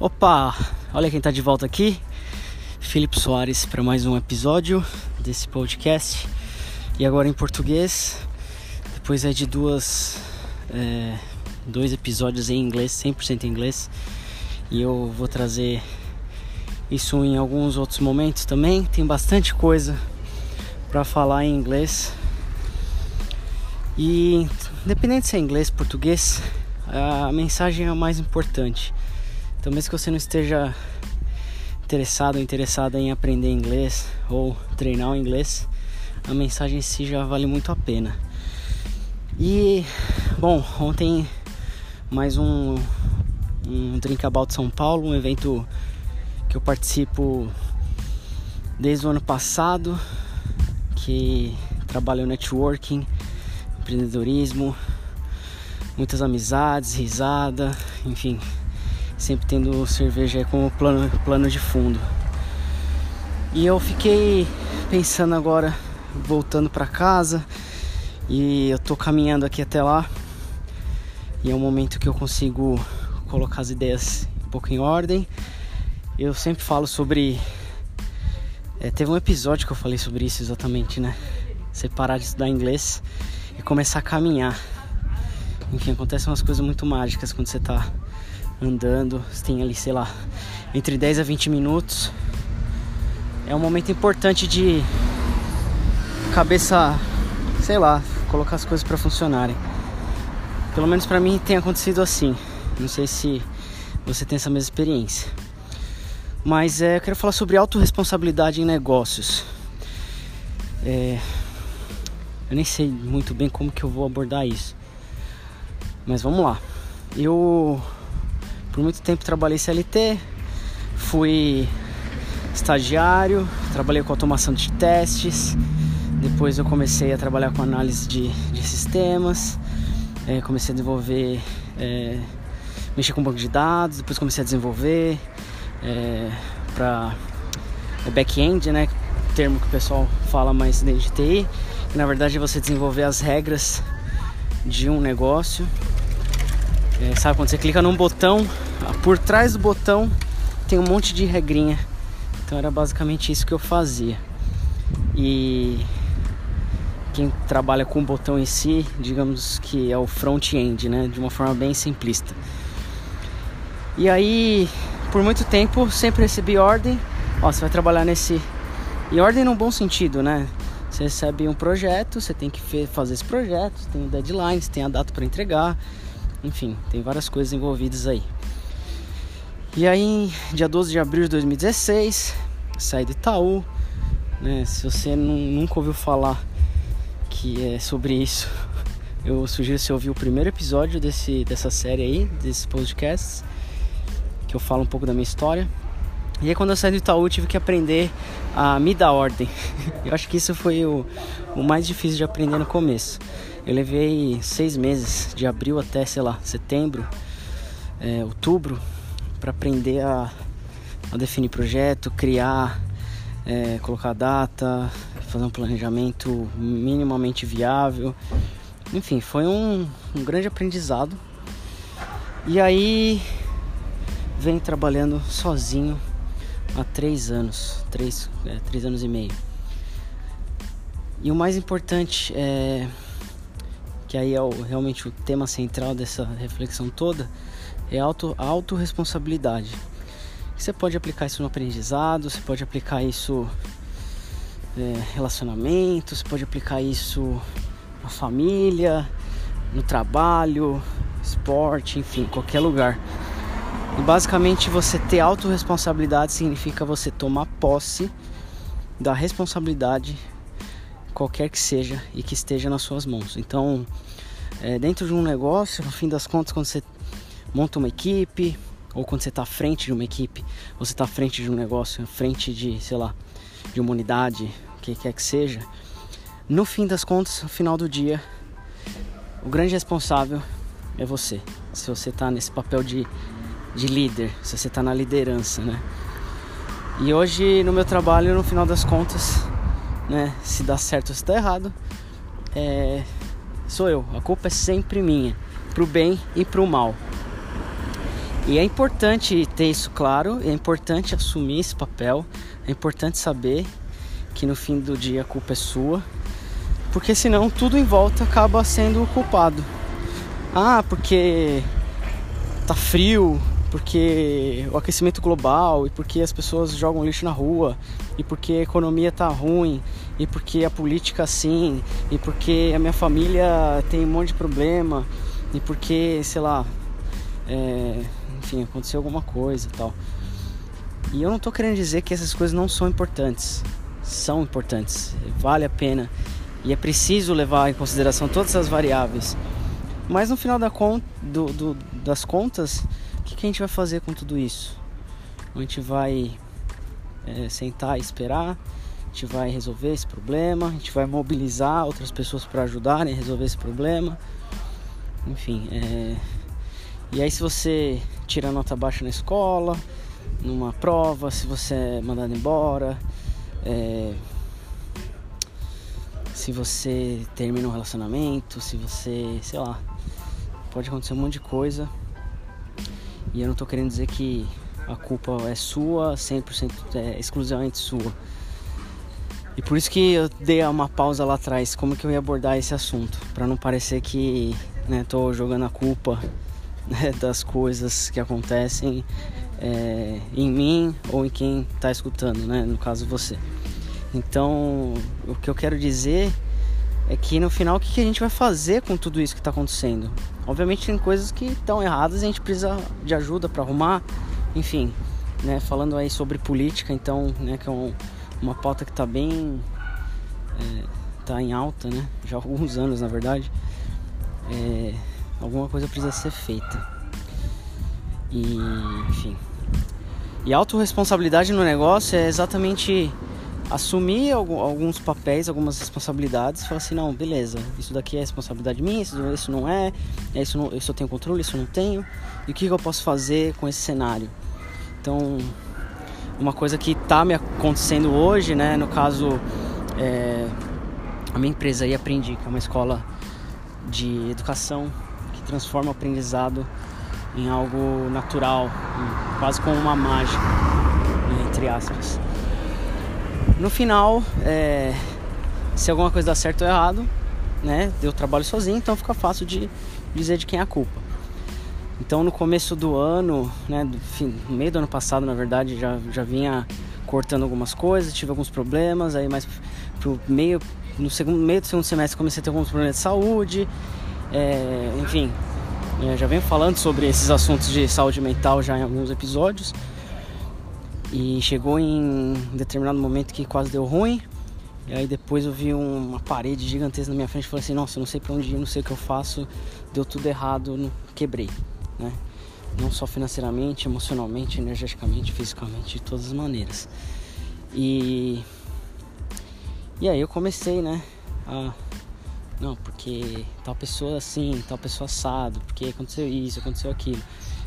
Opa, olha quem tá de volta aqui. Felipe Soares para mais um episódio desse podcast. E agora em português, depois é de duas é, dois episódios em inglês, 100% em inglês. E eu vou trazer isso em alguns outros momentos também. Tem bastante coisa para falar em inglês. E independente se é inglês, português, a mensagem é a mais importante. Então, mesmo que você não esteja interessado ou interessada em aprender inglês ou treinar o inglês, a mensagem em si já vale muito a pena. E, bom, ontem mais um, um Drink About São Paulo, um evento que eu participo desde o ano passado, que trabalha o networking, empreendedorismo, muitas amizades, risada, enfim, sempre tendo cerveja como plano, plano de fundo. E eu fiquei pensando agora, voltando para casa, e eu tô caminhando aqui até lá. E é um momento que eu consigo colocar as ideias um pouco em ordem. Eu sempre falo sobre. É, teve um episódio que eu falei sobre isso exatamente, né? Você parar de estudar inglês e começar a caminhar. Enfim, acontecem umas coisas muito mágicas quando você tá andando. Você tem ali, sei lá, entre 10 a 20 minutos. É um momento importante de cabeça, sei lá, colocar as coisas para funcionarem. Pelo menos para mim tem acontecido assim. Não sei se você tem essa mesma experiência. Mas é, eu quero falar sobre autorresponsabilidade em negócios. É, eu nem sei muito bem como que eu vou abordar isso. Mas vamos lá. Eu por muito tempo trabalhei CLT, fui estagiário, trabalhei com automação de testes, depois eu comecei a trabalhar com análise de, de sistemas, é, comecei a desenvolver, é, mexer com banco de dados, depois comecei a desenvolver é, para back-end, né, termo que o pessoal fala mais dentro de TI, que na verdade é você desenvolver as regras de um negócio. É, sabe quando você clica num botão, por trás do botão tem um monte de regrinha. Então era basicamente isso que eu fazia. E quem trabalha com o botão em si, digamos que é o front-end, né, de uma forma bem simplista. E aí, por muito tempo, sempre recebi ordem, ó, você vai trabalhar nesse e ordem num bom sentido, né? Você recebe um projeto, você tem que fazer esse projeto, tem deadlines, tem a data para entregar, enfim, tem várias coisas envolvidas aí. E aí, dia 12 de abril de 2016, saí do Itaú. Né? Se você nunca ouviu falar que é sobre isso, eu sugiro você ouvir o primeiro episódio desse, dessa série aí, desse podcast, que eu falo um pouco da minha história. E aí quando eu saí do Itaú eu tive que aprender a me dar ordem. Eu acho que isso foi o, o mais difícil de aprender no começo. Eu levei seis meses, de abril até, sei lá, setembro, é, outubro, para aprender a, a, definir projeto, criar, é, colocar data, fazer um planejamento minimamente viável. Enfim, foi um, um grande aprendizado. E aí venho trabalhando sozinho há três anos, três, é, três anos e meio. E o mais importante é que aí é o, realmente o tema central dessa reflexão toda, é auto, autorresponsabilidade. Você pode aplicar isso no aprendizado, você pode aplicar isso é, relacionamento, você pode aplicar isso na família, no trabalho, esporte, enfim, qualquer lugar. E basicamente você ter autorresponsabilidade significa você tomar posse da responsabilidade qualquer que seja e que esteja nas suas mãos. Então, é, dentro de um negócio, no fim das contas, quando você monta uma equipe ou quando você está à frente de uma equipe, você está à frente de um negócio, à frente de, sei lá, de uma unidade, o que quer que seja, no fim das contas, no final do dia, o grande responsável é você. Se você está nesse papel de, de líder, se você está na liderança, né? E hoje no meu trabalho, no final das contas, né? Se dá certo ou se dá errado, é, sou eu. A culpa é sempre minha, pro bem e pro mal. E é importante ter isso claro, é importante assumir esse papel, é importante saber que no fim do dia a culpa é sua, porque senão tudo em volta acaba sendo culpado. Ah, porque tá frio, porque o aquecimento global e porque as pessoas jogam lixo na rua e porque a economia tá ruim e porque a política assim e porque a minha família tem um monte de problema e porque sei lá é, enfim aconteceu alguma coisa e tal. E eu não tô querendo dizer que essas coisas não são importantes. São importantes. Vale a pena. E é preciso levar em consideração todas essas variáveis. Mas no final da do, do, das contas que, que a gente vai fazer com tudo isso? A gente vai é, sentar e esperar, a gente vai resolver esse problema, a gente vai mobilizar outras pessoas para ajudarem a resolver esse problema. Enfim, é... e aí se você tira nota baixa na escola, numa prova, se você é mandado embora, é... se você termina um relacionamento, se você, sei lá, pode acontecer um monte de coisa e eu não estou querendo dizer que a culpa é sua, 100% é exclusivamente sua. E por isso que eu dei uma pausa lá atrás, como que eu ia abordar esse assunto, para não parecer que né, tô jogando a culpa né, das coisas que acontecem é, em mim ou em quem está escutando, né, no caso você. Então, o que eu quero dizer é que no final o que a gente vai fazer com tudo isso que está acontecendo? Obviamente tem coisas que estão erradas e a gente precisa de ajuda para arrumar, enfim, né, falando aí sobre política, então, né, que é um, uma pauta que está bem é, tá em alta, né, já há alguns anos na verdade, é, alguma coisa precisa ser feita. E, enfim. E autorresponsabilidade no negócio é exatamente assumir alguns papéis, algumas responsabilidades, falar assim, não, beleza, isso daqui é responsabilidade minha, isso, isso não é, isso, não, eu tenho controle, isso eu não tenho, e o que eu posso fazer com esse cenário? Então, uma coisa que está me acontecendo hoje, né, no caso, é, a minha empresa aí Aprendi, que é uma escola de educação que transforma o aprendizado em algo natural, quase como uma mágica, né, entre aspas. No final, é, se alguma coisa dá certo ou errado, né? Eu trabalho sozinho, então fica fácil de dizer de quem é a culpa. Então no começo do ano, né, do fim, no meio do ano passado, na verdade, já, já vinha cortando algumas coisas, tive alguns problemas, aí mais pro meio, no segundo meio do segundo semestre comecei a ter alguns problemas de saúde, é, enfim, já venho falando sobre esses assuntos de saúde mental já em alguns episódios. E chegou em determinado momento que quase deu ruim. E aí depois eu vi uma parede gigantesca na minha frente e falei assim, nossa, não sei para onde ir, não sei o que eu faço, deu tudo errado, quebrei, né? Não só financeiramente, emocionalmente, energeticamente, fisicamente, de todas as maneiras. E e aí eu comecei, né, a não, porque tal pessoa assim, tal pessoa assado, porque aconteceu isso, aconteceu aquilo.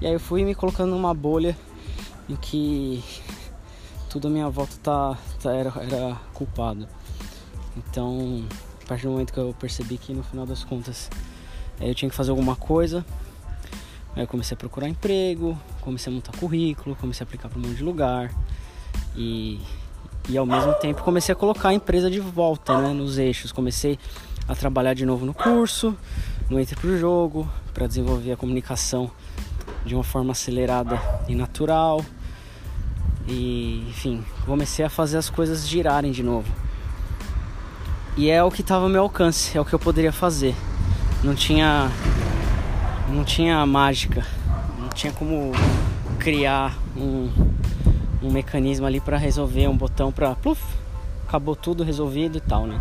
E aí eu fui me colocando numa bolha em que tudo à minha volta tá, tá era, era culpado. Então, a partir do momento que eu percebi que no final das contas eh, eu tinha que fazer alguma coisa, aí eu comecei a procurar emprego, comecei a montar currículo, comecei a aplicar para um monte de lugar e, e ao mesmo tempo comecei a colocar a empresa de volta né, nos eixos. Comecei a trabalhar de novo no curso, no Entre pro Jogo, para desenvolver a comunicação de uma forma acelerada e natural. E, enfim, comecei a fazer as coisas girarem de novo. E é o que estava ao meu alcance, é o que eu poderia fazer. Não tinha não tinha mágica, não tinha como criar um, um mecanismo ali para resolver um botão para acabou tudo resolvido e tal, né?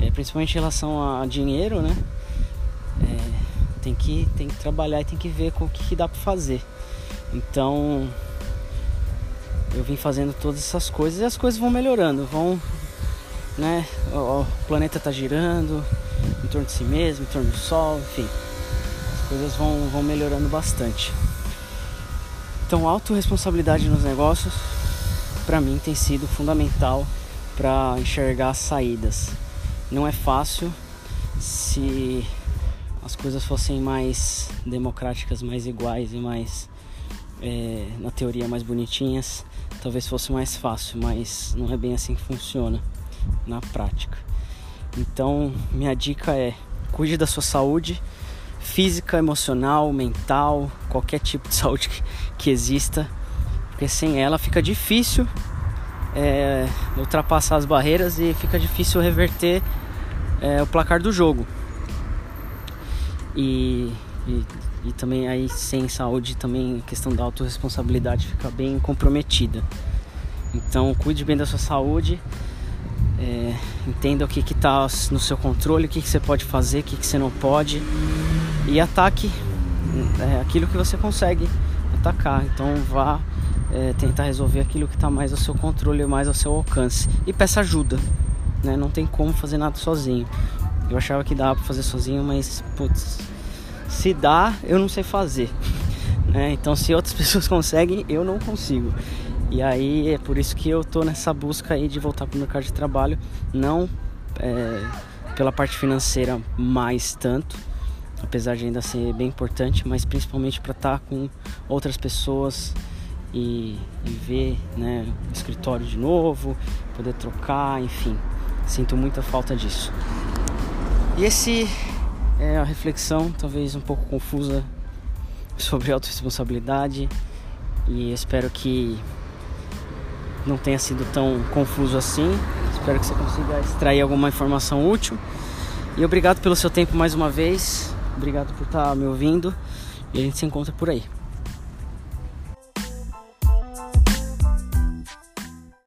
É, principalmente em relação a dinheiro, né? É, tem que, tem que trabalhar e tem que ver com o que, que dá para fazer. Então eu vim fazendo todas essas coisas e as coisas vão melhorando, vão, né? O, o planeta tá girando em torno de si mesmo, em torno do Sol, enfim, as coisas vão, vão melhorando bastante. Então, autorresponsabilidade nos negócios, para mim, tem sido fundamental para enxergar as saídas. Não é fácil se as coisas fossem mais democráticas, mais iguais e mais é, na teoria mais bonitinhas, talvez fosse mais fácil, mas não é bem assim que funciona na prática. Então, minha dica é: cuide da sua saúde física, emocional, mental, qualquer tipo de saúde que, que exista, porque sem ela fica difícil é, ultrapassar as barreiras e fica difícil reverter é, o placar do jogo. E, e, e, também aí sem saúde também a questão da autorresponsabilidade fica bem comprometida. Então cuide bem da sua saúde, é, entenda o que está no seu controle, o que, que você pode fazer, o que, que você não pode e ataque é, aquilo que você consegue atacar. Então vá é, tentar resolver aquilo que está mais ao seu controle, mais ao seu alcance e peça ajuda. Né? Não tem como fazer nada sozinho. Eu achava que dava para fazer sozinho, mas putz, se dá, eu não sei fazer. Né? Então se outras pessoas conseguem, eu não consigo. E aí é por isso que eu tô nessa busca aí de voltar para o mercado de trabalho, não é, pela parte financeira mais tanto, apesar de ainda ser bem importante, mas principalmente para estar tá com outras pessoas e, e ver né, o escritório de novo, poder trocar, enfim, sinto muita falta disso. E esse é a reflexão, talvez um pouco confusa, sobre autorresponsabilidade e espero que não tenha sido tão confuso assim. Espero que você consiga extrair alguma informação útil. E obrigado pelo seu tempo mais uma vez. Obrigado por estar me ouvindo. E a gente se encontra por aí.